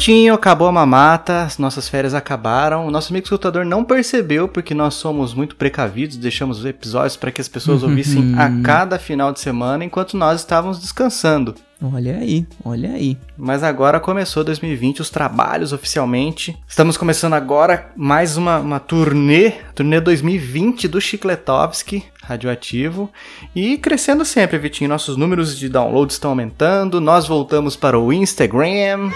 Vitinho, acabou a mamata, as nossas férias acabaram. O nosso amigo escutador não percebeu porque nós somos muito precavidos, deixamos os episódios para que as pessoas ouvissem a cada final de semana enquanto nós estávamos descansando. Olha aí, olha aí. Mas agora começou 2020, os trabalhos oficialmente. Estamos começando agora mais uma, uma turnê, turnê 2020 do Chicletovski, radioativo. E crescendo sempre, Vitinho. Nossos números de download estão aumentando. Nós voltamos para o Instagram.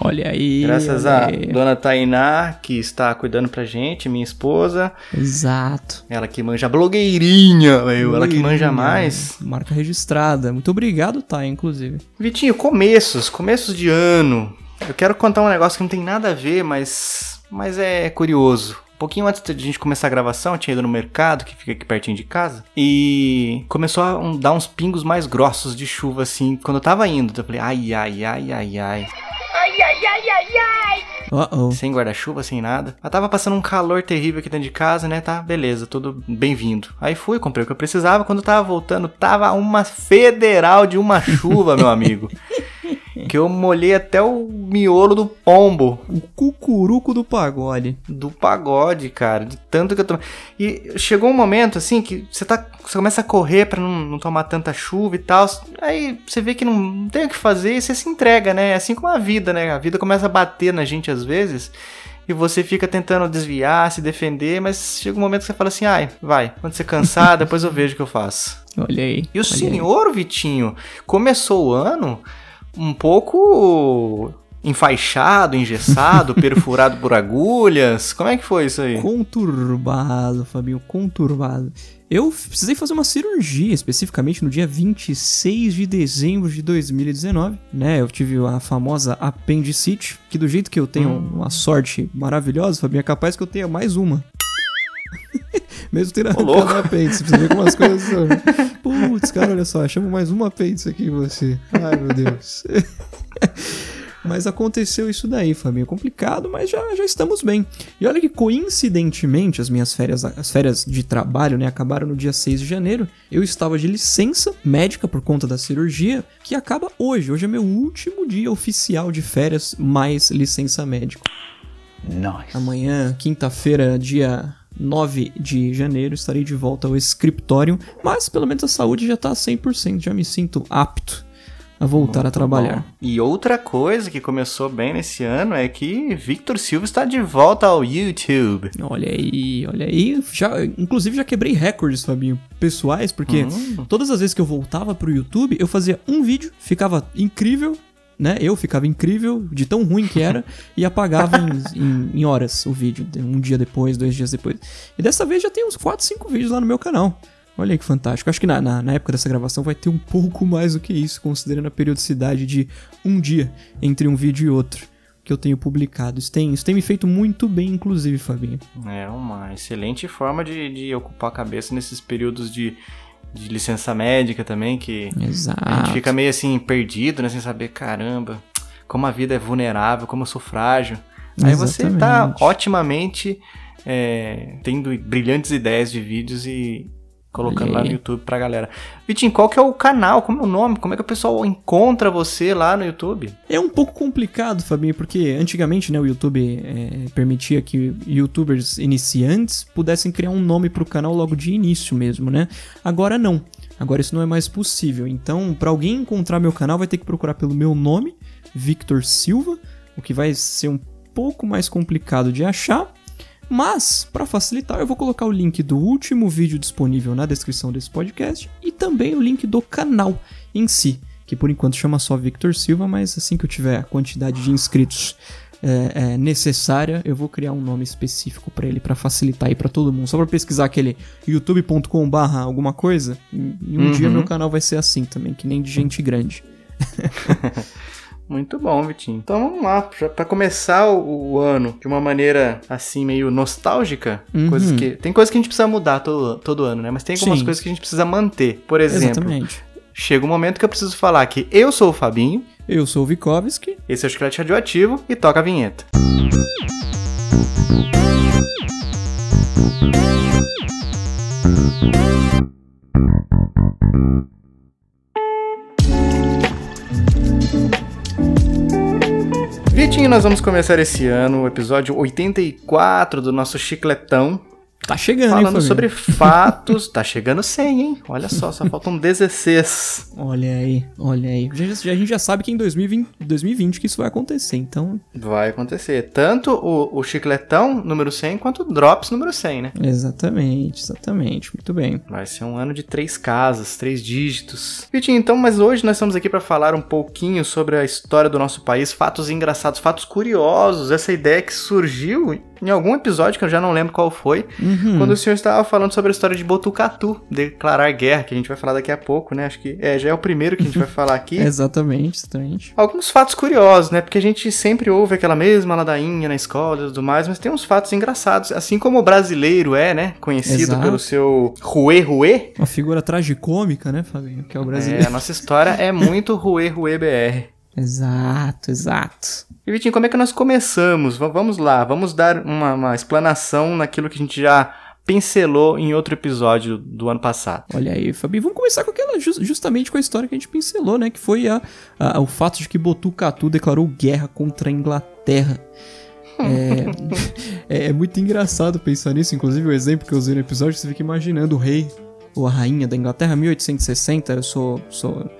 Olha aí. Graças olha a aí. dona Tainá, que está cuidando pra gente, minha esposa. Exato. Ela que manja blogueirinha, meu. Ela que manja mais. Marca registrada. Muito obrigado, Thay, inclusive. Vitinho, começos, começos de ano. Eu quero contar um negócio que não tem nada a ver, mas, mas é curioso. Um pouquinho antes de a gente começar a gravação, eu tinha ido no mercado, que fica aqui pertinho de casa, e começou a dar uns pingos mais grossos de chuva, assim, quando eu tava indo. Eu falei, ai, ai, ai, ai, ai. Uh-oh. Sem guarda-chuva, sem nada. Tava passando um calor terrível aqui dentro de casa, né? Tá, beleza, tudo bem-vindo. Aí fui, comprei o que eu precisava. Quando eu tava voltando, tava uma federal de uma chuva, meu amigo. Que eu molhei até o miolo do pombo. O cucuruco do pagode. Do pagode, cara. De tanto que eu tomei. E chegou um momento, assim, que você, tá, você começa a correr pra não, não tomar tanta chuva e tal. Aí você vê que não, não tem o que fazer e você se entrega, né? É assim como a vida, né? A vida começa a bater na gente às vezes. E você fica tentando desviar, se defender, mas chega um momento que você fala assim, ai, vai, quando você cansar, depois eu vejo o que eu faço. Olha aí. E o aí. senhor, Vitinho, começou o ano um pouco enfaixado, engessado, perfurado por agulhas. Como é que foi isso aí? Conturbado, Fabinho, conturbado. Eu precisei fazer uma cirurgia, especificamente no dia 26 de dezembro de 2019, né? Eu tive a famosa apendicite, que do jeito que eu tenho Hum. uma sorte maravilhosa, Fabinho, é capaz que eu tenha mais uma. Mesmo tendo arrancado o apêndice, pra você ver como as coisas são. Putz, cara, olha só, chamo mais uma apêndice aqui em você. Ai, meu Deus. Mas aconteceu isso daí. É complicado, mas já, já estamos bem. E olha que coincidentemente as minhas férias, as férias de trabalho, né, acabaram no dia 6 de janeiro. Eu estava de licença médica por conta da cirurgia, que acaba hoje. Hoje é meu último dia oficial de férias mais licença médico. Nice. Amanhã, quinta-feira, dia 9 de janeiro, estarei de volta ao escritório, mas pelo menos a saúde já tá 100%, já me sinto apto a voltar a trabalhar. Bom, E outra coisa que começou bem nesse ano é que Victor Silva está de volta ao YouTube. Olha aí, olha aí. Já, inclusive já quebrei recordes, Fabinho, pessoais, porque Hum. todas as vezes que eu voltava pro YouTube, eu fazia um vídeo, ficava incrível, né? Eu ficava incrível, de tão ruim que era, e apagava em, em- em horas o vídeo, um dia depois, dois dias depois. E dessa vez já tem uns 4, 5 vídeos lá no meu canal. Olha aí que fantástico. Acho que na, na, na época dessa gravação vai ter um pouco mais do que isso, considerando a periodicidade de um dia entre um vídeo e outro que eu tenho publicado. Isso tem, isso tem me feito muito bem, inclusive, Fabinho. É uma excelente forma de, de ocupar a cabeça nesses períodos de, de licença médica também, que Exato. a gente fica meio assim perdido, né? Sem saber, caramba, como a vida é vulnerável, como eu sou frágil. Aí você tá Exatamente. otimamente é, tendo brilhantes ideias de vídeos e colocando lá no YouTube pra galera. Vitinho, qual que é o canal? Como é o nome? Como é que o pessoal encontra você lá no YouTube? É um pouco complicado, Fabinho, porque antigamente né, o YouTube é, permitia que youtubers iniciantes pudessem criar um nome pro canal logo de início mesmo, né? Agora não. Agora isso não é mais possível. Então, pra alguém encontrar meu canal, vai ter que procurar pelo meu nome, Victor Silva, o que vai ser um pouco mais complicado de achar. Mas, para facilitar, eu vou colocar o link do último vídeo disponível na descrição desse podcast e também o link do canal em si, que por enquanto chama só Victor Silva, mas assim que eu tiver a quantidade de inscritos é, é, necessária, eu vou criar um nome específico para ele, para facilitar aí para todo mundo. Só para pesquisar aquele youtube.com/barra alguma coisa, e e um Uhum. dia meu canal vai ser assim também, que nem de gente grande. Muito bom, Vitinho. Então vamos lá, pra começar o, o ano de uma maneira assim meio nostálgica, Uhum. coisas que tem coisas que a gente precisa mudar todo, todo ano, né? Mas tem algumas Sim. coisas que a gente precisa manter. Por exemplo, Exatamente. chega um momento que eu preciso falar que eu sou o Fabinho, Eu sou o Vikovski. esse é o Chiclete Radioativo e toca a vinheta. Vitinho, nós vamos começar esse ano, o episódio 84 do nosso chicletão. Tá chegando, hein, Falando família? sobre fatos. tá chegando 100, hein? Olha só, só faltam 16. Olha aí, olha aí. Já- já- a gente já sabe que em 2020, 2020 que isso vai acontecer, então... Vai acontecer. Tanto o, o chicletão número 100 quanto o drops número 100, né? Exatamente, exatamente. Muito bem. Vai ser um ano de três casas, três dígitos. Vitinho, então, mas hoje nós estamos aqui para falar um pouquinho sobre a história do nosso país, fatos engraçados, fatos curiosos, essa ideia que surgiu em algum episódio que eu já não lembro qual foi, Uhum. quando o senhor estava falando sobre a história de Botucatu, declarar guerra, que a gente vai falar daqui a pouco, né? Acho que é, já é o primeiro que a gente vai falar aqui. Exatamente, exatamente. Alguns fatos curiosos, né? Porque a gente sempre ouve aquela mesma ladainha na escola e tudo mais, mas tem uns fatos engraçados. Assim como o brasileiro é, né? Conhecido Exato. pelo seu ruê ruê. Uma figura tragicômica, né, Fabinho? Que é o brasileiro. É, a nossa história é muito ruê ruê BR. Exato, exato. E Vitinho, como é que nós começamos? Vamos lá, vamos dar uma, uma explanação naquilo que a gente já pincelou em outro episódio do ano passado. Olha aí, Fabi, vamos começar com aquela, jus- justamente com a história que a gente pincelou, né? Que foi a, a- o fato de que Botucatu declarou guerra contra a Inglaterra. É, é, é muito engraçado pensar nisso, inclusive o exemplo que eu usei no episódio, você fica imaginando o rei ou a rainha da Inglaterra, 1860, eu sou. sou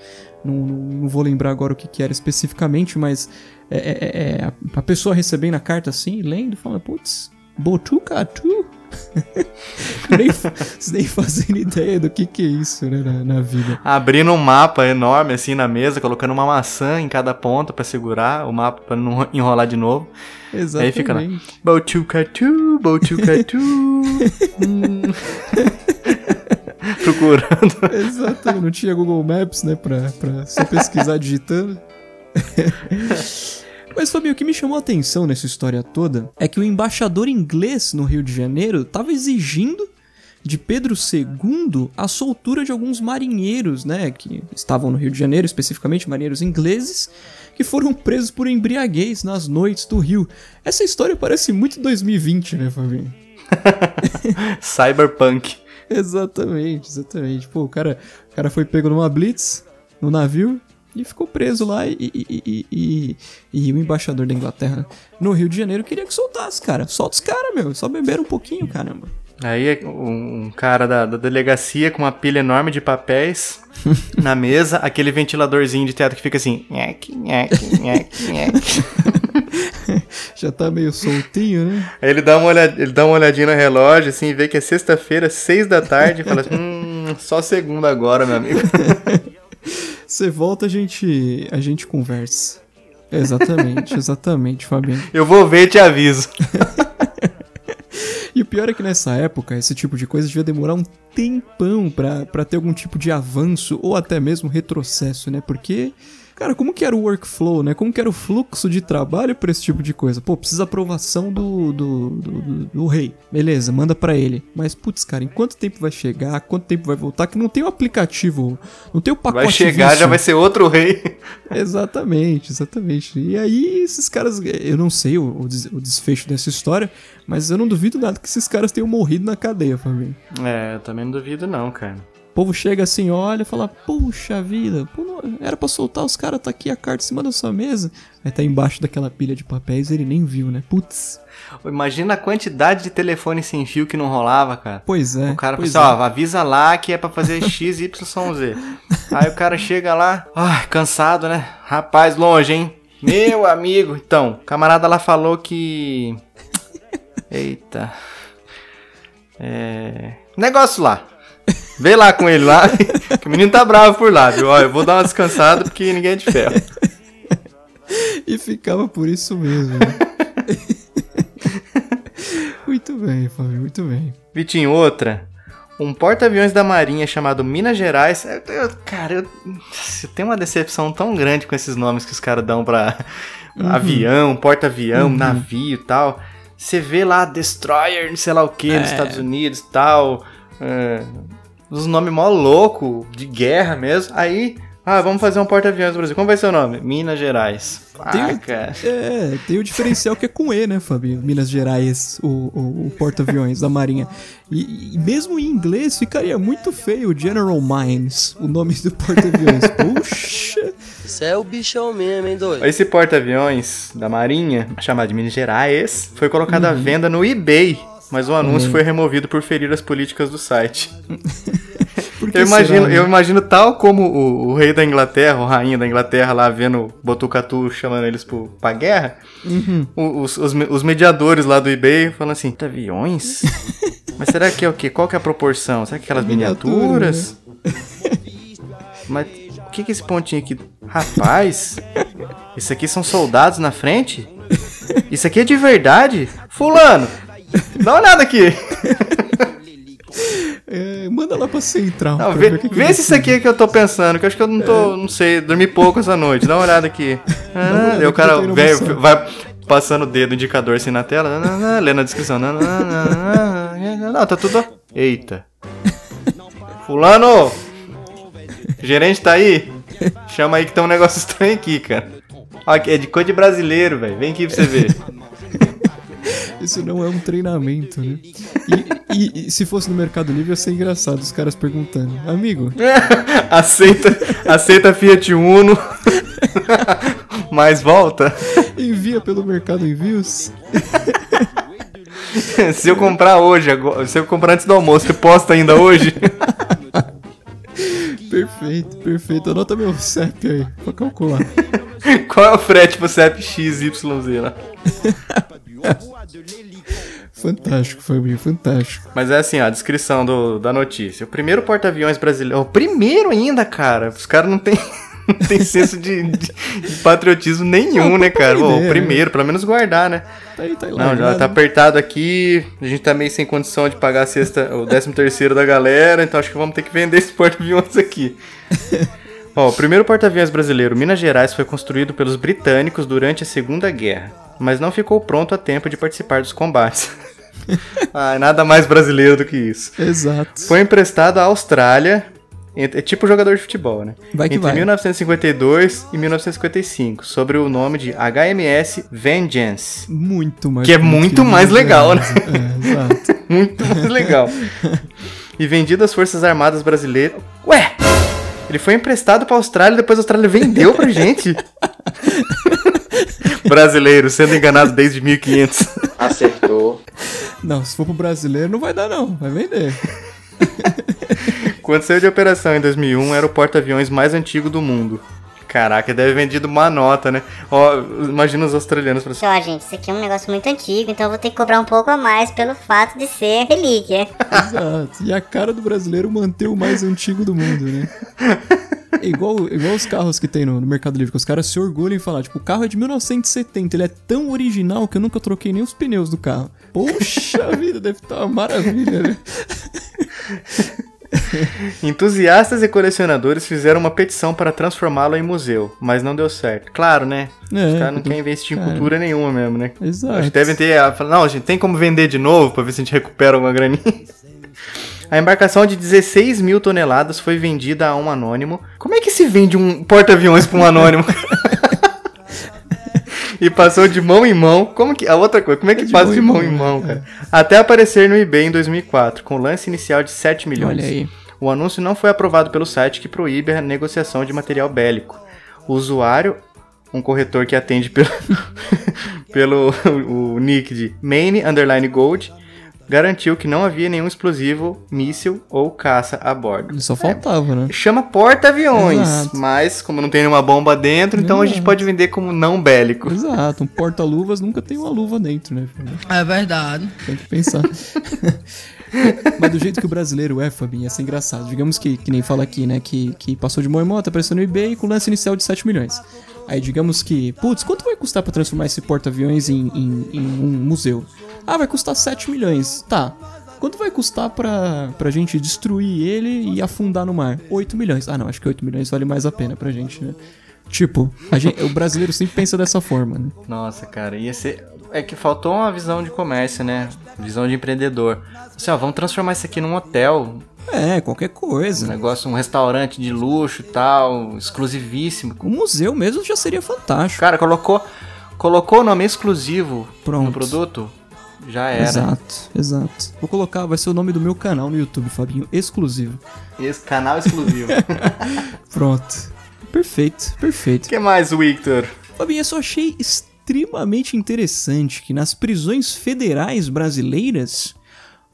não, não, não vou lembrar agora o que, que era especificamente, mas é, é- é, a, a pessoa recebendo a carta assim, lendo, fala, putz, Botucatu? nem, nem fazendo ideia do que, que é isso, né, na, na vida. Abrindo um mapa enorme assim na mesa, colocando uma maçã em cada ponta pra segurar o mapa pra não enrolar de novo. Exatamente. Aí fica lá. Botucatu, Botucatu. hum. Procurando. Exato, não tinha Google Maps, né, pra, pra só pesquisar digitando. Mas, Fabinho, o que me chamou a atenção nessa história toda é que o embaixador inglês no Rio de Janeiro estava exigindo de Pedro II a soltura de alguns marinheiros, né, que estavam no Rio de Janeiro, especificamente marinheiros ingleses, que foram presos por embriaguez nas noites do Rio. Essa história parece muito 2020, né, Fabinho? Cyberpunk. Exatamente, exatamente. Pô, o cara, o cara foi pego numa blitz no navio e ficou preso lá e, e, e, e- o embaixador da Inglaterra no Rio de Janeiro queria que soltasse, cara. Solta os caras, meu. Só beberam um pouquinho, caramba. Aí um um cara da, da delegacia com uma pilha enorme de papéis na mesa, aquele ventiladorzinho de teto que fica assim. Nhec, nhec, nhec, nhec. Já tá meio soltinho, né? Aí ele dá, uma olhad, ele dá uma olhadinha no relógio, assim, e vê que é sexta-feira, seis da tarde, e fala assim, hum, só segunda agora, meu amigo. Você volta, a gente, a gente conversa. Exatamente, exatamente, Fabinho. Eu vou ver e te aviso. E o pior é que nessa época, esse tipo de coisa devia demorar um tempão pra ter algum tipo de avanço ou até mesmo retrocesso, né? Porque, cara, como que era o workflow, né? Como que era o fluxo de trabalho pra esse tipo de coisa? Pô, precisa aprovação do, do, do, do- do rei. Beleza, manda pra ele. Mas, putz, cara, em quanto tempo vai chegar? Quanto tempo vai voltar? Que não tem o aplicativo, não tem o pacote Vai chegar, já Vision. vai ser outro rei. Exatamente, exatamente. E aí, esses caras, eu não sei o, o des- o desfecho dessa história, mas eu não duvido nada que esses caras tenham morrido na cadeia, Fabinho. É, eu também não duvido não, cara. O povo chega assim, olha e fala: Puxa vida, pô, não- era pra soltar os caras, tá aqui a carta em cima da sua mesa. Aí tá embaixo daquela pilha de papéis ele nem viu, né? Putz. Imagina a quantidade de telefone sem fio que não rolava, cara. Pois é. O cara pois fala assim, ó, avisa lá que é pra fazer X, Y, Z. Aí o cara chega lá, ai, cansado, né? Rapaz, longe, hein? Meu amigo. Então, o camarada lá falou que... Eita. É... Negócio lá. Vê lá com ele lá, que o menino tá bravo por lá, viu? Ó, eu vou dar uma descansada porque ninguém é de ferro. E ficava por isso mesmo. né? muito bem, Fabinho, muito bem. Vitinho, outra. Um porta-aviões da Marinha chamado Minas Gerais. Eu- cara, eu, eu tenho uma decepção tão grande com esses nomes que os caras dão pra avião, porta-avião, navio e tal. Você vê lá Destroyer, não sei lá o que, nos Estados Unidos e tal. É, os nomes mó louco, de guerra mesmo. Aí, ah, vamos fazer um porta-aviões no Brasil. Como vai ser o nome? Minas Gerais. Tem- Ah, cara. É, tem o diferencial que é com E, né, Fabinho? Minas Gerais, o, o- o porta-aviões da Marinha. E, e mesmo em inglês ficaria muito feio General Mines, o nome do porta-aviões. Puxa! Isso é o bichão mesmo, hein, doido? Esse porta-aviões da Marinha, chamado de Minas Gerais, foi colocado à venda no eBay, mas o anúncio Uhum. foi removido por ferir as políticas do site. Eu imagino, será, né? eu imagino tal como o, o rei da Inglaterra, o rainha da Inglaterra lá vendo Botucatu chamando eles pro, pra guerra, Uhum. os, os, os mediadores lá do eBay falando assim, "Puta, aviões? Mas será que é o quê? Qual que é a proporção? Será que aquelas Miniatura, miniaturas? Mas o que que é esse pontinho aqui? Rapaz, isso aqui são soldados na frente? Isso aqui é de verdade? Fulano, dá uma olhada aqui. É, manda lá pra central. Não, pra vê que que vê se isso aqui é que eu tô pensando, que eu acho que eu não tô, não sei, dormi pouco essa noite. Dá uma olhada aqui. Ah, olhada o que eu cara noção. vai passando o dedo, o indicador assim na tela, ah, ah, ah, lendo a descrição. Não, tá tudo. Eita. Fulano! Gerente tá aí? Chama aí que tem um negócio estranho aqui, cara. Aqui é de cor de brasileiro, velho. Vem aqui pra você ver. Isso não é um treinamento, né? E, e- e se fosse no Mercado Livre ia ser engraçado os caras perguntando. Amigo, aceita, aceita Fiat Uno. Mas volta. envia pelo Mercado Envios? Se eu comprar hoje, se eu comprar antes do almoço, você posta ainda hoje? Perfeito, perfeito. Anota meu CEP aí pra calcular. Qual é o frete pro CEP XYZ lá? Fantástico, Fabinho, fantástico. Mas é assim, ó, a descrição do, da notícia. O primeiro porta-aviões brasileiro. O primeiro ainda, cara. Os caras não tem, não tem senso de, de- de patriotismo nenhum, Não, né, cara? Pô, ideia, o primeiro, pelo menos guardar, né? Tá aí, tá aí Não, já largado. tá apertado aqui. A gente tá meio sem condição de pagar a sexta, o décimo terceiro da galera, então acho que vamos ter que vender esse porta-aviões aqui. Ó, o primeiro porta-aviões brasileiro, Minas Gerais, foi construído pelos britânicos durante a Segunda Guerra, mas não ficou pronto a tempo de participar dos combates. Ai, nada mais brasileiro do que isso. Exato. Foi emprestado à Austrália, é tipo jogador de futebol, né? Vai que Entre vai. 1952 e 1955, sobre o nome de HMS Vengeance. Muito mais. Que é muito mais legal, né? É, exato. Muito mais legal. E vendido às Forças Armadas Brasileiras. Ué! Ele foi emprestado pra Austrália e depois a Austrália vendeu pra gente? Brasileiro sendo enganado desde 1500. Acertou. Não, se for pro brasileiro não vai dar não, vai vender. Quando saiu de operação em 2001, era o porta-aviões mais antigo do mundo. Caraca, deve ter vendido uma nota, né? Ó, imagina os australianos assim, Ó, gente, isso aqui é um negócio muito antigo, então eu vou ter que cobrar um pouco a mais pelo fato de ser relíquia. Exato. E a cara do brasileiro manter o mais antigo do mundo, né? É igual, igual os carros que tem no, no Mercado Livre, que os caras se orgulham em falar, tipo, o carro é de 1970, ele é tão original que eu nunca troquei nem os pneus do carro. Poxa vida, deve estar uma maravilha, né? Entusiastas e colecionadores fizeram uma petição para transformá-lo em museu, mas não deu certo. Claro, né? É, Os caras não querem investir em cara. cultura nenhuma mesmo, né? Exato. Que devem ter. ah, Não, gente, tem como vender de novo pra ver se a gente recupera uma graninha. A embarcação de 16 mil toneladas foi vendida a um anônimo. Como é que se vende um porta-aviões pra um anônimo? e passou de mão em mão. Como que. A outra coisa, como é que de passa mão de mão mão, em né? mão, cara? Até aparecer no eBay em 2004, com lance inicial de 7 milhões. Olha aí. O anúncio não foi aprovado pelo site que proíbe a negociação de material bélico. O usuário, um corretor que atende pelo, pelo o nick de Maine Underline Gold, garantiu que não havia nenhum explosivo, míssil ou caça a bordo. Só faltava, né? Chama porta-aviões, Exato. mas como não tem nenhuma bomba dentro, então a gente Exato. pode vender como não bélico. Exato, um porta-luvas nunca tem uma luva dentro, né? É verdade. Tem que pensar. Mas do jeito que o brasileiro é, Fabinho, ia ser engraçado. Digamos que, que nem fala aqui, né? Que, que passou de mão em mão, tá aparecendo no eBay com lance inicial de 7 milhões. Aí digamos que, putz, quanto vai custar pra transformar esse porta-aviões em, em, em um museu? Ah, vai custar 7 milhões. Tá. Quanto vai custar pra, pra gente destruir ele e afundar no mar? 8 milhões. Ah, não, acho que 8 milhões vale mais a pena pra gente, né? Tipo, gente- o brasileiro sempre pensa dessa forma, né? Nossa, cara, ia ser. É que faltou uma visão de comércio, né? Visão de empreendedor. Assim, ó, vamos transformar isso aqui num hotel, É, qualquer um coisa. negócio, um restaurante de luxo e tal, exclusivíssimo. O museu mesmo já seria fantástico. Cara, colocou, colocou o nome exclusivo Pronto. no produto, já era. Exato, exato. Vou colocar, vai ser o nome do meu canal no YouTube, Fabinho, exclusivo. Esse canal exclusivo. Pronto. Perfeito, perfeito. O que mais, Victor? Fabinho, eu só achei extremamente interessante que nas prisões federais brasileiras,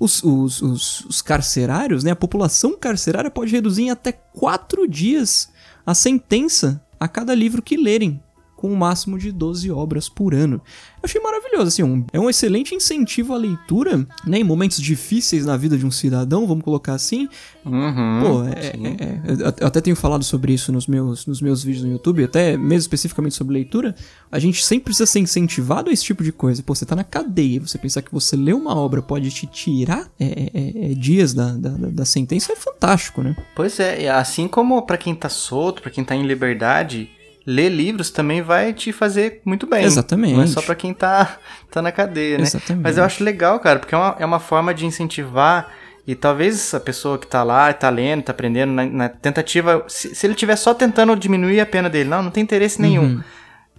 os, os, os, os carcerários, né, a população carcerária pode reduzir em até quatro dias a sentença a cada livro que lerem com um máximo de 12 obras por ano. Eu achei maravilhoso, assim, um, é um excelente incentivo à leitura, né, em momentos difíceis na vida de um cidadão, vamos colocar assim. Uhum, Pô, é, é, é, eu até tenho falado sobre isso nos meus, nos meus vídeos no YouTube, até mesmo especificamente sobre leitura. A gente sempre precisa ser incentivado a esse tipo de coisa. Pô, você tá na cadeia, você pensar que você lê uma obra pode te tirar é, é, é dias da, da, da, sentença é fantástico, né? Pois é, assim como para quem tá solto, para quem tá em liberdade, ler livros também vai te fazer muito bem. Exatamente. Não é só pra quem tá, tá na cadeia, né? Exatamente. Mas eu acho legal, cara, porque é uma, é uma forma de incentivar. E talvez a pessoa que tá lá, tá lendo, tá aprendendo, na, na tentativa. Se, se, ele estiver só tentando diminuir a pena dele, não, não tem interesse nenhum. Uhum.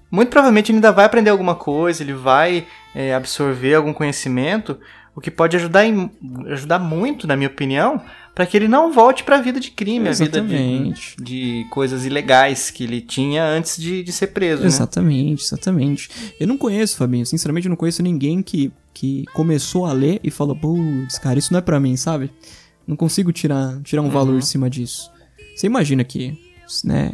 Muito provavelmente ele ainda vai aprender alguma coisa, ele vai é, absorver algum conhecimento, o que pode ajudar, em, ajudar muito, na minha opinião, para que ele não volte para a vida de crime, Exatamente. a vida de, de, coisas ilegais que ele tinha antes de, de ser preso. Exatamente, né? exatamente. Eu não conheço, Fabinho, sinceramente eu não conheço ninguém que, que começou a ler e falou, putz, cara, isso não é para mim, sabe? Não consigo tirar, tirar um uhum. valor em cima disso. Você imagina que, né,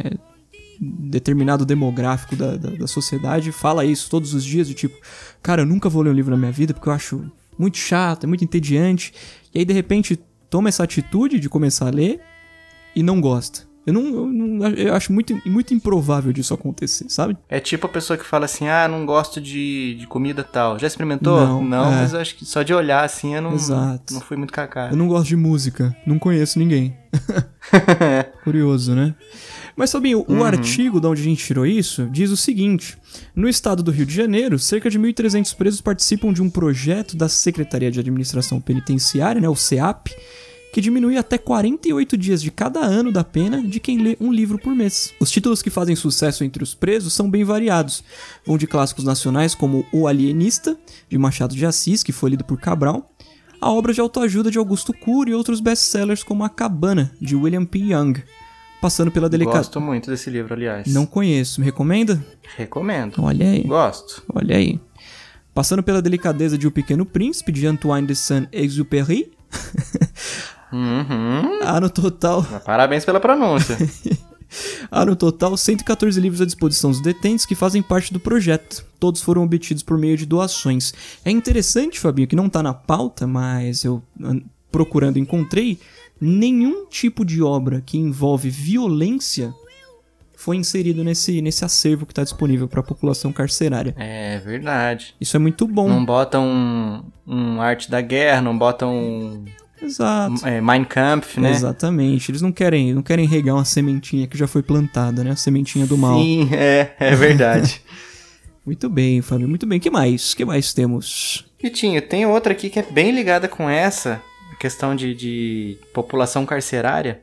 determinado demográfico da, da, da, sociedade fala isso todos os dias, de tipo, cara, eu nunca vou ler um livro na minha vida porque eu acho muito chato, é muito entediante. E aí, de repente, toma essa atitude de começar a ler e não gosta. Eu não, eu, não, eu acho muito, muito improvável disso acontecer, sabe? É tipo a pessoa que fala assim, ah, não gosto de, de comida tal. Já experimentou? Não, não é. mas eu acho que só de olhar assim eu não, Exato. não fui muito cacá. Eu não gosto de música, não conheço ninguém. Curioso, né? Mas, Fabinho, uhum. o artigo de onde a gente tirou isso diz o seguinte: no estado do Rio de Janeiro, cerca de 1.300 presos participam de um projeto da Secretaria de Administração Penitenciária, né, o CEAP, que diminui até 48 dias de cada ano da pena de quem lê um livro por mês. Os títulos que fazem sucesso entre os presos são bem variados. Vão de clássicos nacionais como O Alienista, de Machado de Assis, que foi lido por Cabral, a obra de autoajuda de Augusto Cury e outros best-sellers como A Cabana, de William P. Young passando pela delicadeza. Gosto muito desse livro, aliás. Não conheço. Me recomenda? Recomendo. Olha aí. Gosto. Olha aí. Passando pela delicadeza de O Pequeno Príncipe, de Antoine de Saint-Exupéry. Uhum. Há no total. Parabéns pela pronúncia. Há no total 114 livros à disposição dos detentes que fazem parte do projeto. Todos foram obtidos por meio de doações. É interessante, Fabinho, que não está na pauta, mas eu procurando encontrei nenhum tipo de obra que envolve violência foi inserido nesse, nesse acervo que está disponível para a população carcerária. É verdade. Isso é muito bom. Não botam um, um arte da guerra, não botam um Exato. É, Mein Kampf, né? Exatamente. Eles não querem, não querem regar uma sementinha que já foi plantada, né? A sementinha do mal. Sim, é, é verdade. muito bem, Fábio, muito bem. que mais? que mais temos? Vitinho, tem outra aqui que é bem ligada com essa, questão de, de população carcerária,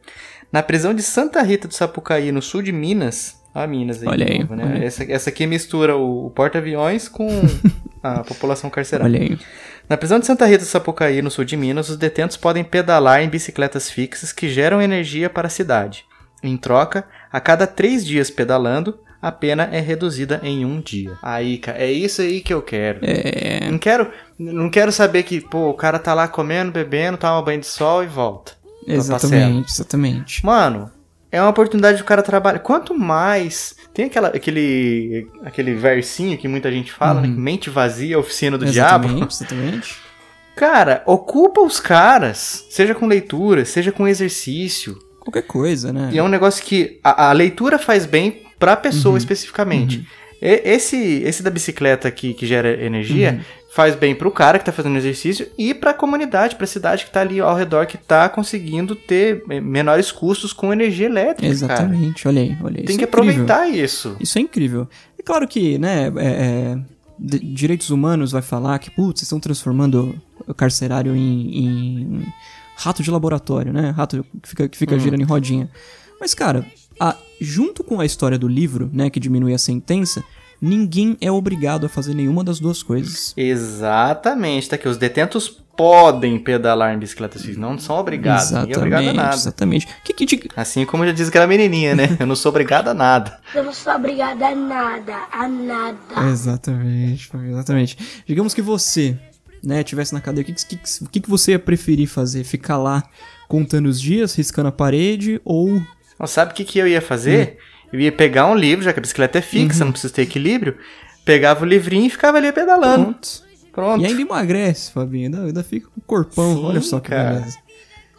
na prisão de Santa Rita do Sapucaí, no sul de Minas, a Minas aí, olha aí, novo, né? olha. Essa, essa aqui mistura o, o porta-aviões com a população carcerária. Olha aí. Na prisão de Santa Rita do Sapucaí, no sul de Minas, os detentos podem pedalar em bicicletas fixas que geram energia para a cidade. Em troca, a cada três dias pedalando, a pena é reduzida em um dia. Aí, cara, é isso aí que eu quero. É. Não quero, não quero saber que, pô, o cara tá lá comendo, bebendo, toma banho de sol e volta. Exatamente, exatamente. Mano, é uma oportunidade do cara trabalhar. Quanto mais. Tem aquela, aquele, aquele versinho que muita gente fala, né? uhum. né? Mente vazia, oficina do exatamente, diabo. Exatamente. Cara, ocupa os caras, seja com leitura, seja com exercício. Qualquer coisa, né? E é um negócio que a, a leitura faz bem pra pessoa uhum. especificamente. Uhum. Esse, esse da bicicleta aqui, que gera energia, uhum. Faz bem pro cara que tá fazendo exercício e pra comunidade, pra cidade que tá ali ao redor, que tá conseguindo ter menores custos com energia elétrica. Exatamente, cara. olha aí, olha aí. Tem isso que é aproveitar isso. Isso é incrível. É claro que, né, é, é, direitos humanos vai falar que, putz, vocês estão transformando o carcerário em, em rato de laboratório, né? Rato que fica, que fica uhum. girando em rodinha. Mas, cara, a, junto com a história do livro, né, que diminui a sentença, Ninguém é obrigado a fazer nenhuma das duas coisas. Exatamente, tá aqui. Os detentos podem pedalar em bicicletas físicas, não são obrigados. Ninguém é obrigado a nada. Exatamente. Que, que, que... Assim como já diz aquela menininha, né? Eu não sou obrigado a nada. Eu não sou obrigada a nada, a nada. Exatamente, exatamente. Digamos que você, né, tivesse na cadeia, o que, que, que, que você ia preferir fazer? Ficar lá contando os dias, riscando a parede ou... Não, sabe o que, que eu ia fazer? Hum. Eu ia pegar um livro, já que a bicicleta é fixa, uhum. não precisa ter equilíbrio. Pegava o livrinho e ficava ali pedalando. Pronto. Pronto. E ainda emagrece, Fabinho. Ainda, ainda fica com um corpão. Sim, Olha só que cara. beleza.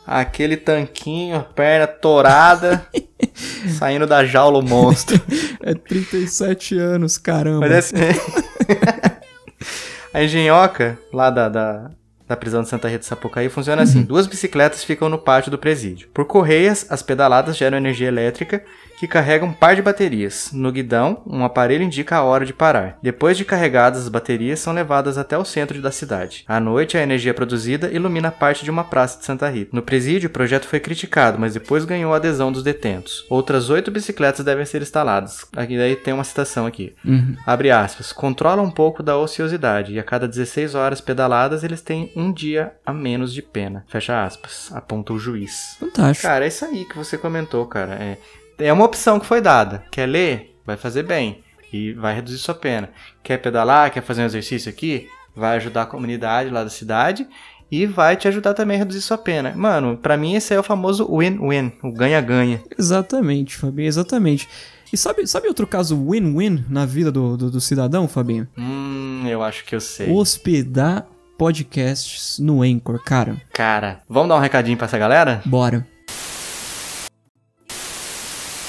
Aquele tanquinho, perna torada, saindo da jaula o monstro. é 37 anos, caramba. Parece... a engenhoca lá da, da, da prisão de Santa Rita de Sapucaí funciona assim: uhum. duas bicicletas ficam no pátio do presídio. Por correias, as pedaladas geram energia elétrica que carrega um par de baterias. No guidão, um aparelho indica a hora de parar. Depois de carregadas, as baterias são levadas até o centro da cidade. À noite, a energia produzida ilumina parte de uma praça de Santa Rita. No presídio, o projeto foi criticado, mas depois ganhou a adesão dos detentos. Outras oito bicicletas devem ser instaladas. Aqui daí tem uma citação aqui. Uhum. Abre aspas. Controla um pouco da ociosidade e a cada 16 horas pedaladas eles têm um dia a menos de pena. Fecha aspas. Aponta o juiz. Fantástico. Cara, é isso aí que você comentou, cara. É, é uma opção que foi dada. Quer ler? Vai fazer bem e vai reduzir sua pena. Quer pedalar? Quer fazer um exercício aqui? Vai ajudar a comunidade lá da cidade e vai te ajudar também a reduzir sua pena. Mano, para mim esse é o famoso win-win, o ganha-ganha. Exatamente, Fabinho, exatamente. E sabe, sabe outro caso win-win na vida do, do, do, cidadão, Fabinho? Hum, eu acho que eu sei. Hospedar podcasts no Anchor, cara. Cara, vamos dar um recadinho pra essa galera? Bora.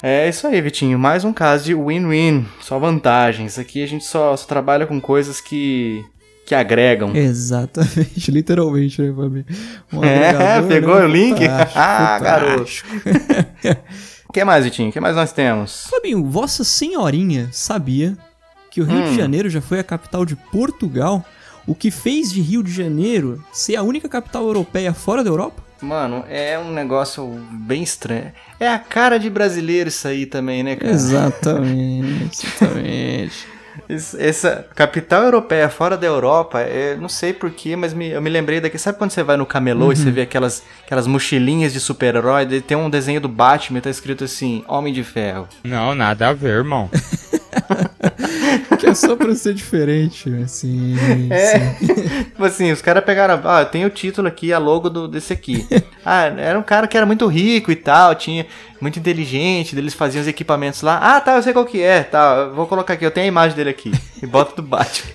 É isso aí, Vitinho. Mais um caso de win-win. Só vantagens. Aqui a gente só, só trabalha com coisas que que agregam. Exatamente, literalmente, né, Fabi? Um é, pegou né? o link? ah, garoto. O que mais, Vitinho? O que mais nós temos? Fabinho, Vossa Senhorinha sabia que o Rio hum. de Janeiro já foi a capital de Portugal, o que fez de Rio de Janeiro ser a única capital europeia fora da Europa? Mano, é um negócio bem estranho. É a cara de brasileiro isso aí também, né, cara? Exatamente, exatamente. Essa capital europeia fora da Europa, é, não sei porquê, mas me, eu me lembrei daqui. Sabe quando você vai no camelô uhum. e você vê aquelas, aquelas mochilinhas de super-herói? Tem um desenho do Batman, tá escrito assim: Homem de Ferro. Não, nada a ver, irmão. só pra ser diferente, assim. É. tipo assim, os caras pegaram. Ah, tem o título aqui, a logo do, desse aqui. ah, era um cara que era muito rico e tal, tinha muito inteligente, eles faziam os equipamentos lá. Ah, tá, eu sei qual que é, tá. Vou colocar aqui, eu tenho a imagem dele aqui. E bota do Batman.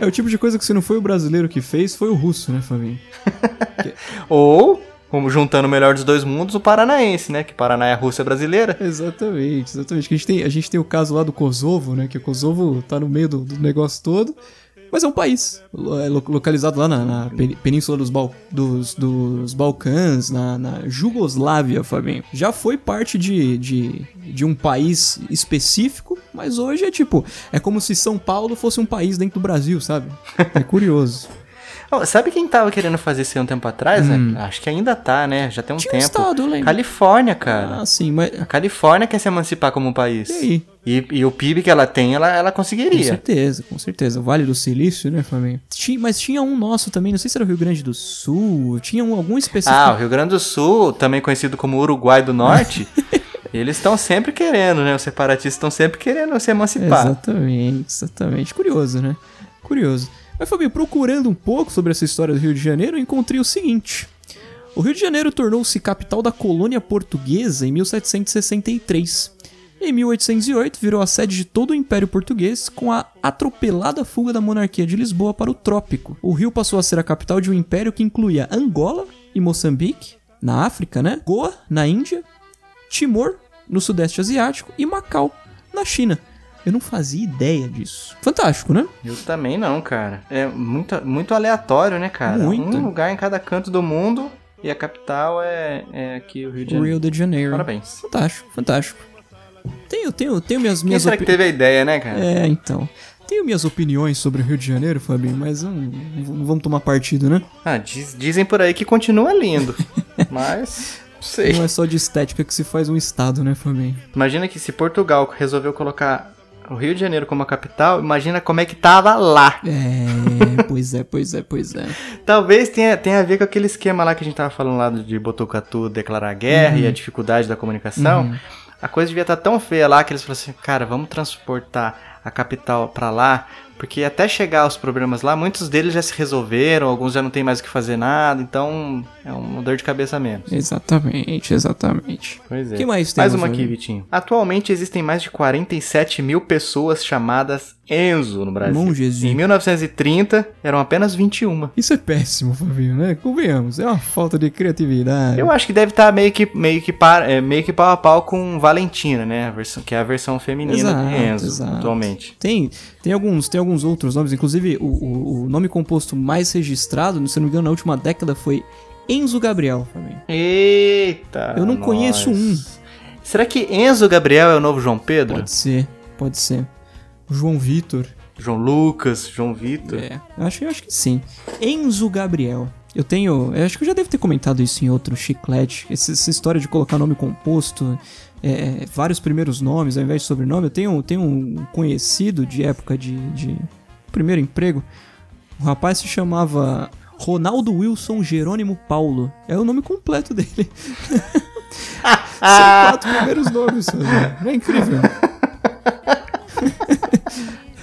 é o tipo de coisa que se não foi o brasileiro que fez, foi o russo, né, Fabinho? Ou como juntando o melhor dos dois mundos, o paranaense, né? Que Paraná é a Rússia brasileira. Exatamente, exatamente. A gente, tem, a gente tem o caso lá do Kosovo, né? Que o Kosovo tá no meio do, do negócio todo. Mas é um país é localizado lá na, na península dos, Bal dos, dos Balcãs, na, na, Jugoslávia, Fabinho. Já foi parte de, de, de um país específico, mas hoje é tipo, é como se São Paulo fosse um país dentro do Brasil, sabe? É curioso. Oh, sabe quem tava querendo fazer isso um tempo atrás? Hum. Né? Acho que ainda tá, né? Já tem um Tinha tempo. Estado, lembro. Califórnia, cara. Ah, sim, mas. A Califórnia quer se emancipar como um país. E aí? E, e, o PIB que ela tem, ela, ela conseguiria. Com certeza, com certeza. O Vale do Silício, né, Flamengo? Mas tinha um nosso também, não sei se era o Rio Grande do Sul, tinha um, algum específico. Ah, o Rio Grande do Sul, também conhecido como Uruguai do Norte. Eles estão sempre querendo, né? Os separatistas estão sempre querendo se emancipar. Exatamente, exatamente. Curioso, né? Curioso. Mas, Fabinho, procurando um pouco sobre essa história do Rio de Janeiro, encontrei o seguinte. O Rio de Janeiro tornou-se capital da colônia portuguesa em 1763. Em 1808, virou a sede de todo o Império Português com a atropelada fuga da monarquia de Lisboa para o trópico. O Rio passou a ser a capital de um império que incluía Angola e Moçambique, na África, né? Goa, na Índia, Timor, no Sudeste Asiático e Macau, na China. Eu não fazia ideia disso. Fantástico, né? Eu também não, cara. É muito, muito aleatório, né, cara? Muito. Um lugar em cada canto do mundo e a capital é, é aqui o Rio de Janeiro. Rio de Janeiro. Parabéns. Fantástico, fantástico. Tenho, tenho, tenho minhas, minhas Quem será que teve a ideia, né, cara? É, então. Tenho minhas opiniões sobre o Rio de Janeiro, Fabinho, mas não, não vamos tomar partido, né? Ah, diz, dizem por aí que continua lindo. mas. Sei. Não é só de estética que se faz um estado, né, Fabinho? Imagina que se Portugal resolveu colocar o Rio de Janeiro como a capital, imagina como é que tava lá. É, pois é, pois é, pois é. Talvez tenha, tenha a ver com aquele esquema lá que a gente tava falando lá de Botucatu declarar guerra e a dificuldade da comunicação. A coisa devia estar tão feia lá que eles falaram assim, cara, vamos transportar a capital pra lá, porque até chegar aos problemas lá, muitos deles já se resolveram, alguns já não tem mais o que fazer nada, então é uma dor de cabeça menos. Exatamente, exatamente. Pois é. O que mais Mais temos uma aqui, Vitinho. Atualmente existem mais de 47 mil pessoas chamadas Enzo no Brasil. Em 1930, eram apenas 21. Isso é péssimo, Fabinho, né? Convenhamos, é uma falta de criatividade. Eu acho que deve estar meio que, meio que, par, é, meio que pau a pau com Valentina, né? A versão, que é a versão feminina Exato, de Enzo, exato. atualmente. Tem, tem, alguns, tem alguns outros nomes, inclusive o, o, o nome composto mais registrado, se não me engano, na última década foi Enzo Gabriel, Fabinho. Eita! Eu não nós. conheço um. Será que Enzo Gabriel é o novo João Pedro? Pode ser, pode ser. João Vitor. João Lucas, João Vitor? É, eu acho, acho que sim. Enzo Gabriel. Eu tenho. Eu acho que eu já devo ter comentado isso em outro chiclete. Essa, essa história de colocar nome composto, é, vários primeiros nomes ao invés de sobrenome. Eu tenho, tenho um conhecido de época de, de primeiro emprego. O rapaz se chamava Ronaldo Wilson Jerônimo Paulo. É o nome completo dele. São quatro primeiros nomes? Não é incrível.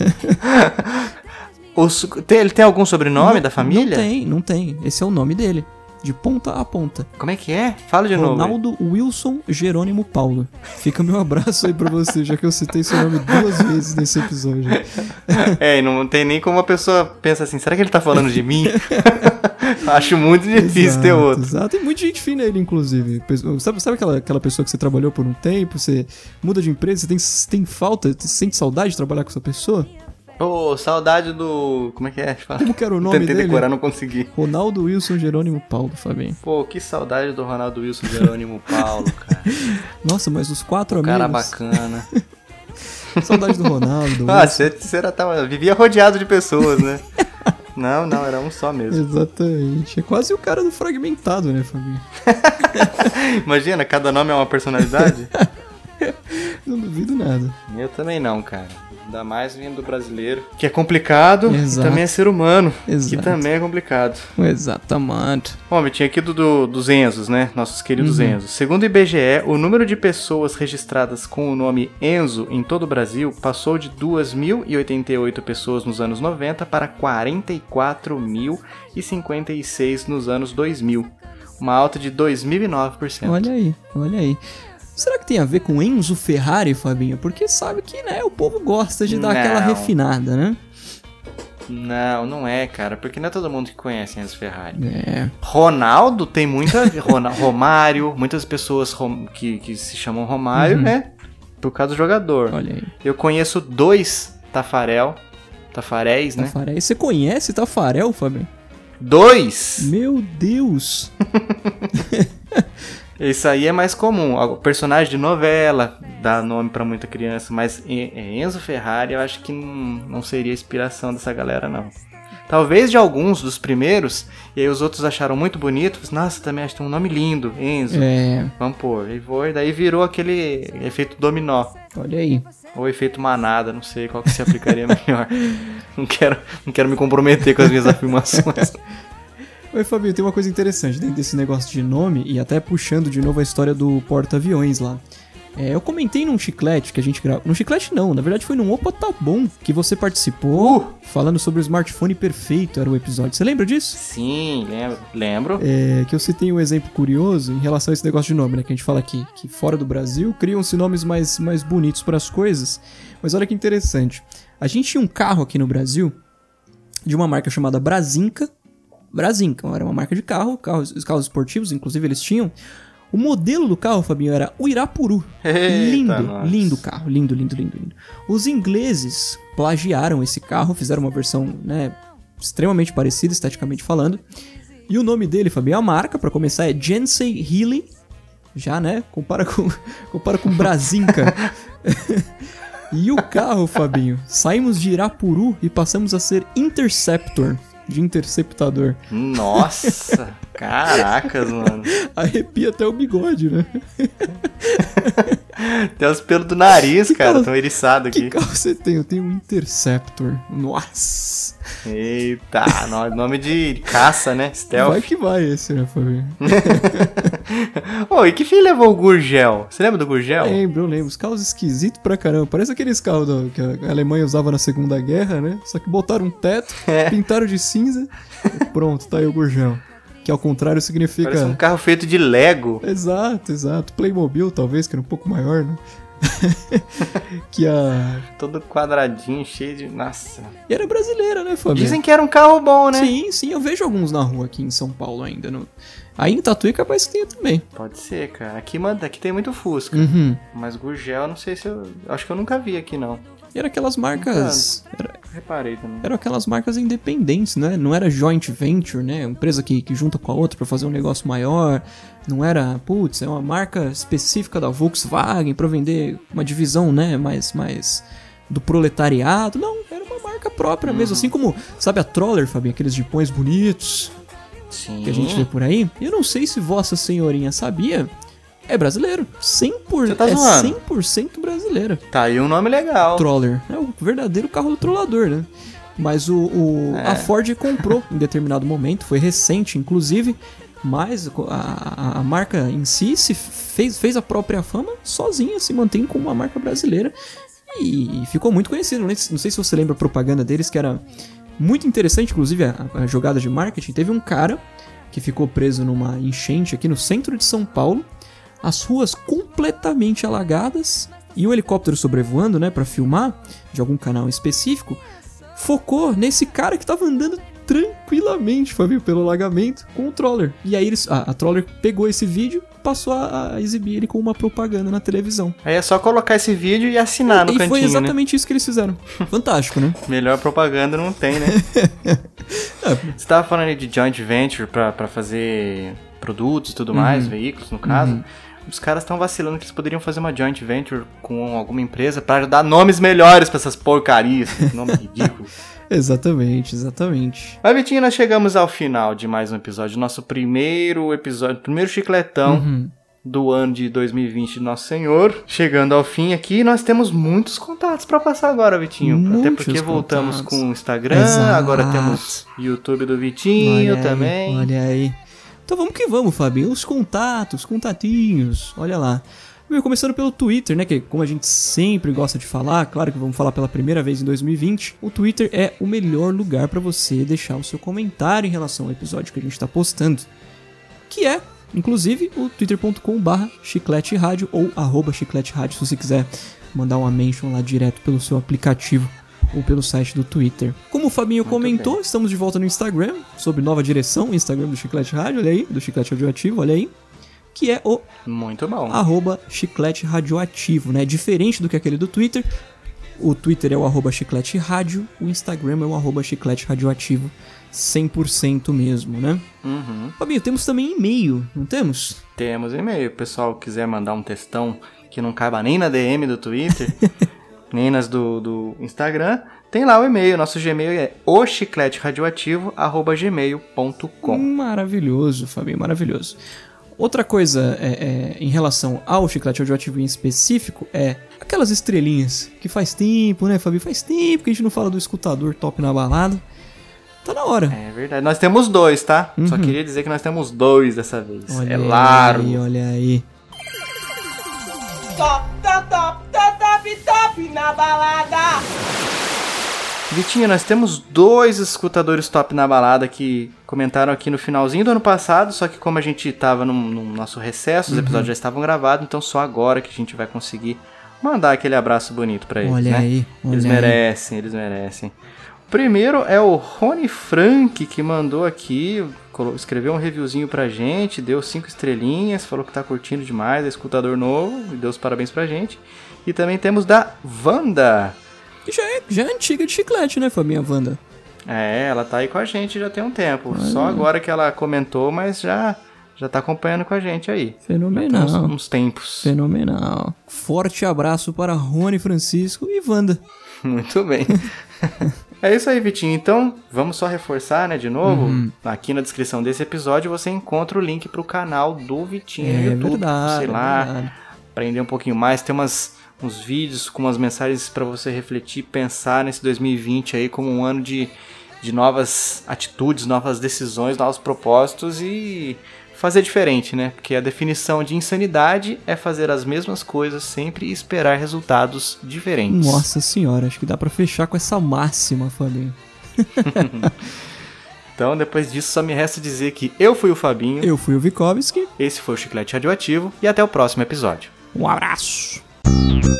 Os- tem- ele tem algum sobrenome Não- da família? Não tem, não tem. Esse é o nome dele. De ponta a ponta. Como é que é? Fala de novo. Ronaldo Wilson Jerônimo Paulo. Fica meu abraço aí pra você, já que eu citei seu nome duas vezes nesse episódio. É, e não tem nem como a pessoa pensa assim, será que ele tá falando de mim? Acho muito difícil ter Exato, outro. Exato, tem muita gente fina ele, inclusive. Sabe, sabe aquela, aquela pessoa que você trabalhou por um tempo, você muda de empresa, você tem, tem falta, você sente saudade de trabalhar com essa pessoa? Pô, saudade do. Como é que é? Fala. Como que era o nome Tentei dele? decorar, não consegui. Ronaldo Wilson Jerônimo Paulo, Fabinho. Pô, que saudade do Ronaldo Wilson Jerônimo Paulo, cara. Nossa, mas os quatro cara amigos. bacana. Saudade do Ronaldo. do Ah, você, você era, tava, vivia rodeado de pessoas, né? Não, não, era um só mesmo. Exatamente. É quase o cara do fragmentado, né, Fabinho? Imagina, cada nome é uma personalidade? Não duvido nada. Eu também não, cara. Ainda mais vindo do brasileiro. Que é complicado Exato. e também é ser humano. Exato. Que também é complicado. Exatamente. Bom, tinha aqui do, do- dos Enzos, né? Nossos queridos Uhum. Enzos. Segundo o IBGE, o número de pessoas registradas com o nome Enzo em todo o Brasil passou de 2.088 pessoas nos anos 90 para 44.056 nos anos 2000. Uma alta de 2.009%. Olha aí, olha aí. Será que tem a ver com Enzo Ferrari, Fabinho? Porque sabe que, né, o povo gosta de dar aquela Não. refinada, né? Não, não é, cara, porque não é todo mundo que conhece Enzo Ferrari. É. Ronaldo tem muita. Romário, muitas pessoas que, que se chamam Romário, né? Por causa do jogador. Uhum. Olha aí. Eu conheço dois Tafarel. Tafaréis, né? Tafarel. Você conhece Tafarel, Fabinho? Dois! Meu Deus! Isso aí é mais comum. O personagem de novela dá nome pra muita criança, mas é Enzo Ferrari eu acho que não, seria a inspiração dessa galera, não. Talvez de alguns dos primeiros, e aí os outros acharam muito bonito. Nossa, também acho que tem um nome lindo, Enzo. É, Vamos pôr. E foi, daí virou aquele efeito dominó. olha aí. Ou efeito manada, não sei qual que se aplicaria melhor. Não quero, não quero me comprometer com as minhas afirmações. Oi, Fabinho, tem uma coisa interessante dentro desse negócio de nome, e até puxando de novo a história do porta-aviões lá. É, eu comentei num chiclete que a gente gravou. Num chiclete não, na verdade foi num Opa Tá Bom que você participou, Uh! falando sobre o smartphone perfeito, era o episódio. Você lembra disso? Sim, lembro. Lembro. É, que eu citei um exemplo curioso em relação a esse negócio de nome, né? Que a gente fala aqui, que fora do Brasil criam-se nomes mais, mais bonitos para as coisas. Mas olha que interessante. A gente tinha um carro aqui no Brasil de uma marca chamada Brasinca. Brasinca, era uma marca de carro, carros, os carros esportivos, inclusive eles tinham. O modelo do carro, Fabinho, era o Irapuru. Eita, lindo, nossa. lindo carro, lindo, lindo, lindo, lindo. Os ingleses plagiaram esse carro, fizeram uma versão, né, extremamente parecida, esteticamente falando. E o nome dele, Fabinho, a marca, pra começar, é Jensei Healy. Já, né? Compara com, compara com Brasinca. e o carro, Fabinho, saímos de Irapuru e passamos a ser Interceptor, de interceptador. Nossa, caracas, mano. Arrepia até o bigode, né? Tem os pelos do nariz, Que cara, tão eriçado Que aqui. carro você tem? Eu tenho um Interceptor. Nossa. Eita, no- nome de caça, né? Vai Stealth. que vai esse, né, Fabinho? Ô, e que fim levou o Gurgel? Você lembra do Gurgel? Lembro, eu lembro. Os carros esquisitos pra caramba. Parece aqueles carros do- que a Alemanha usava na Segunda Guerra, né? Só que botaram um teto, É. pintaram de cinza e pronto, tá aí o Gurgel. Que ao contrário significa... Parece um carro feito de Lego. Exato, exato. Playmobil, talvez, que era um pouco maior, né? que a... Todo quadradinho, cheio de. Nossa. E era brasileira, né, Fabinho? Dizem que era um carro bom, né? Sim, sim, eu vejo alguns na rua aqui em São Paulo ainda. No... Aí em Tatuí capaz que tenha também. Pode ser, cara. Aqui, manda, aqui tem muito Fusca. Uhum. Mas Gurgel, não sei se eu. Acho que eu nunca vi aqui, não. E era aquelas marcas. Era, Reparei também. eram aquelas marcas independentes, né? Não era joint venture, né? Empresa que, que junta com a outra pra fazer um negócio maior. Não era, putz, é uma marca específica da Volkswagen pra vender uma divisão, né? Mais, mais do proletariado. Não, era uma marca própria mesmo. Assim como, sabe a Troller, Fabinho? Aqueles jipões bonitos Sim. que a gente vê por aí. Eu não sei se Vossa Senhorinha sabia. É brasileiro. 100%, por... Tá é zoando? 100% brasileiro. Tá aí um nome legal. Troller. É o verdadeiro carro do trollador, né? Mas o, o- É. a Ford comprou em determinado momento, foi recente, inclusive, mas a, a- marca em si se fez, fez a própria fama sozinha, se mantém como uma marca brasileira e, ficou muito conhecido. Não sei- não sei se você lembra a propaganda deles, que era muito interessante, inclusive a, a jogada de marketing. Teve um cara que ficou preso numa enchente aqui no centro de São Paulo, as ruas completamente alagadas e o helicóptero sobrevoando, né, para filmar de algum canal específico, focou nesse cara que tava andando tranquilamente, Fabio, pelo alagamento com o troller. E aí eles, a, a troller pegou esse vídeo, passou a, a exibir ele com uma propaganda na televisão. Aí é só colocar esse vídeo e assinar no e cantinho, foi né? exatamente isso que eles fizeram. Fantástico, né? Melhor propaganda não tem, né? Você tava falando de joint venture pra fazer produtos e tudo mais, veículos no caso. Os caras estão vacilando que eles poderiam fazer uma joint venture com alguma empresa pra dar nomes melhores pra essas porcarias. esse nome ridículo. Exatamente, exatamente. Mas, Vitinho, nós chegamos ao final de mais um episódio. Nosso primeiro episódio, primeiro chicletão Uhum. do ano de 2020 de Nosso Senhor. Chegando ao fim aqui, nós temos muitos contatos pra passar agora, Vitinho. Até Muitos porque voltamos contatos. com o Instagram, Exato. agora temos YouTube do Vitinho Olha aí, também. Olha aí. Então vamos que vamos, Fabinho. Os contatos, contatinhos. Olha lá. Primeiro, Começando pelo Twitter, né? Que como a gente sempre gosta de falar, claro que vamos falar pela primeira vez em 2020, o Twitter é o melhor lugar para você deixar o seu comentário em relação ao episódio que a gente está postando. Que é, inclusive, o twitter.com/barra chiclete rádio ou arroba chiclete rádio, se você quiser mandar uma mention lá direto pelo seu aplicativo ou pelo site do Twitter. Como o Fabinho comentou, estamos de volta no Instagram, sob nova direção, o Instagram do Chiclete Rádio, olha aí, do Chiclete Radioativo, olha aí, que é o Muito bom. arroba chiclete radioativo, né? Diferente do que aquele do Twitter. O Twitter é o arroba chiclete rádio, o Instagram é o arroba chiclete radioativo. 100% mesmo, né? Uhum. Fabinho, temos também e-mail, não temos? Temos e-mail. O pessoal quiser mandar um textão que não caiba nem na DM do Twitter, nem nas do, do Instagram, tem lá o e-mail. Nosso Gmail é ochicleteradioativo.gmail.com Maravilhoso, Fabinho, maravilhoso. Outra coisa é, é, em relação ao chiclete radioativo em específico é aquelas estrelinhas que faz tempo, né, Fabinho? Faz tempo que a gente não fala do escutador top na balada. Tá na hora. É verdade. Nós temos dois, tá? Só Uhum. queria dizer que nós temos dois dessa vez. Olha é aí, largo. olha aí. Top, top, top, top, top, top na balada. Vitinho, nós temos dois escutadores top na balada que comentaram aqui no finalzinho do ano passado, só que como a gente tava no, no nosso recesso, Uhum. os episódios já estavam gravados, então só agora que a gente vai conseguir mandar aquele abraço bonito pra eles, Olha né? aí, olha eles aí. merecem, eles merecem. O primeiro é o Rony Frank, que mandou aqui, escreveu um reviewzinho pra gente, deu cinco estrelinhas, falou que tá curtindo demais, é escutador novo, e deu os parabéns pra gente. E também temos da Wanda. Que já é, já é antiga de chiclete, né, Fabinha Wanda? É, ela tá aí com a gente já tem um tempo. Só agora que ela comentou, mas já já tá acompanhando com a gente aí. Tem Fenomenal. uns, uns tempos. Fenomenal. Forte abraço para Rony Francisco e Wanda. Muito bem. é isso aí, Vitinho. Então, vamos só reforçar, né, de novo. Uhum. Aqui na descrição desse episódio você encontra o link pro canal do Vitinho no É YouTube. verdade. Sei lá, verdade. aprender um pouquinho mais, ter umas, uns vídeos com umas mensagens para você refletir, pensar nesse 2020 aí como um ano de, de novas atitudes, novas decisões, novos propósitos e fazer diferente, né? Porque a definição de insanidade é fazer as mesmas coisas sempre e esperar resultados diferentes. Nossa senhora, acho que dá pra fechar com essa máxima, Fabinho. Então, depois disso, só me resta dizer que eu fui o Fabinho, Eu fui o Vikovski. esse foi o Chiclete Radioativo e até o próximo episódio. Um abraço. Thank you.